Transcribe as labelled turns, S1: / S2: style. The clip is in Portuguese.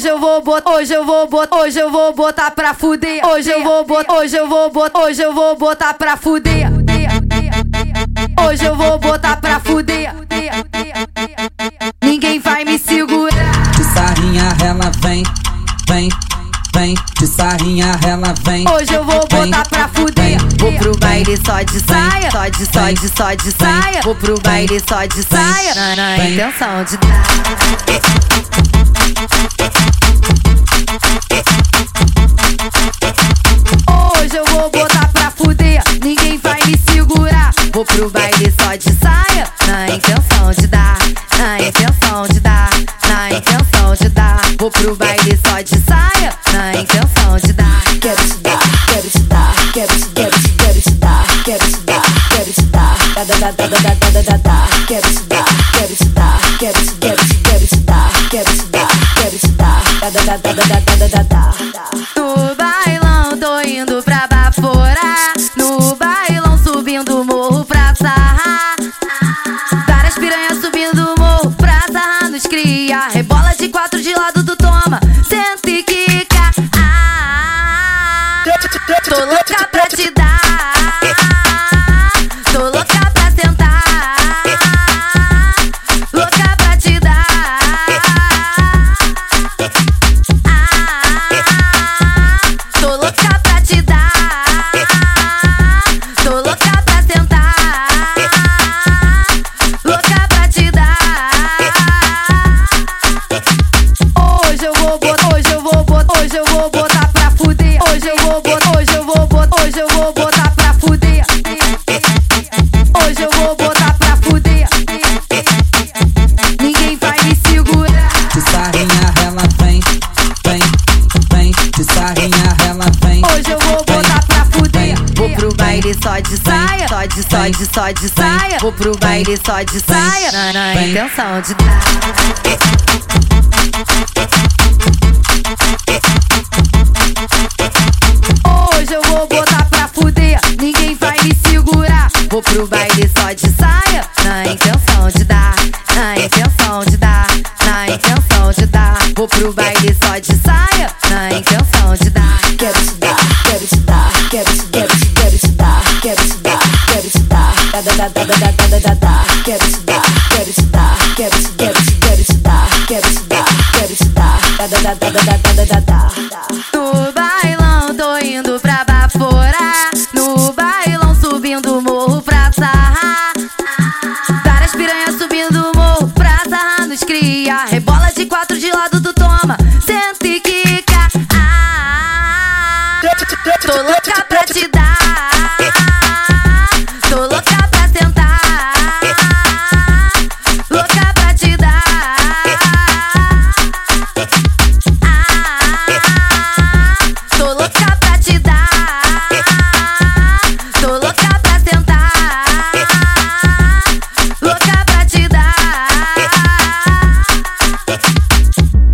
S1: Hoje eu vou botar, hoje eu vou botar, hoje eu vou botar pra fuder. Hoje eu vou botar, hoje eu vou botar, hoje eu vou botar pra fuder. Hoje eu vou botar pra fuder. Ninguém vai me segurar.
S2: De sarrinha ela vem, vem, vem. De sarrinha ela vem.
S1: Hoje eu vou botar pra fuder. Vou pro baile só de saia, só de, só de, só de saia. Vou pro baile só de saia. Na, na intenção de dar. Hoje eu vou botar pra fuder, ninguém vai me segurar. Vou pro baile só de saia, na intenção de dar, na intenção de dar, na intenção de dar. Vou pro baile só de saia, na intenção de dar.
S3: Quero te dar, quero te dar, quero te, quero te, quero te dar, quero te dar, quero te dar, da da da da da da da da da, quero te dar, quero te dar, quero se dar. Da, da, da, da, da, da, da, da.
S1: No bailão tô indo pra baforar. No bailão subindo o morro pra sarrar. Várias piranhas subindo o morro pra sarrar nos cria. Rebola de quatro de lado do toma. sente e quica. Ah, tô louca pra te dar. Só de saia, só de, só de, só de saia. Vou pro baile só de saia, na, na intenção de dar. Hoje eu vou botar pra fuder, ninguém vai me segurar. Vou pro baile só de saia, na intenção de dar, pro baile só de saia, na intenção de dar.
S3: Quero te dar, quero te dar, quero te dar, quero te dar, quero te dar, quero te dar. Da da da da da da da da Quero te dar, quero te dar, quero te quero te quero te dar, quero te dar, quero te dar. Da da da da da da da da
S1: No bailão tô indo pra baforar, no bailão subindo morro pra sarrar. Várias piranhas subindo morro pra sarrar nos cria. Tô louca pra te dar.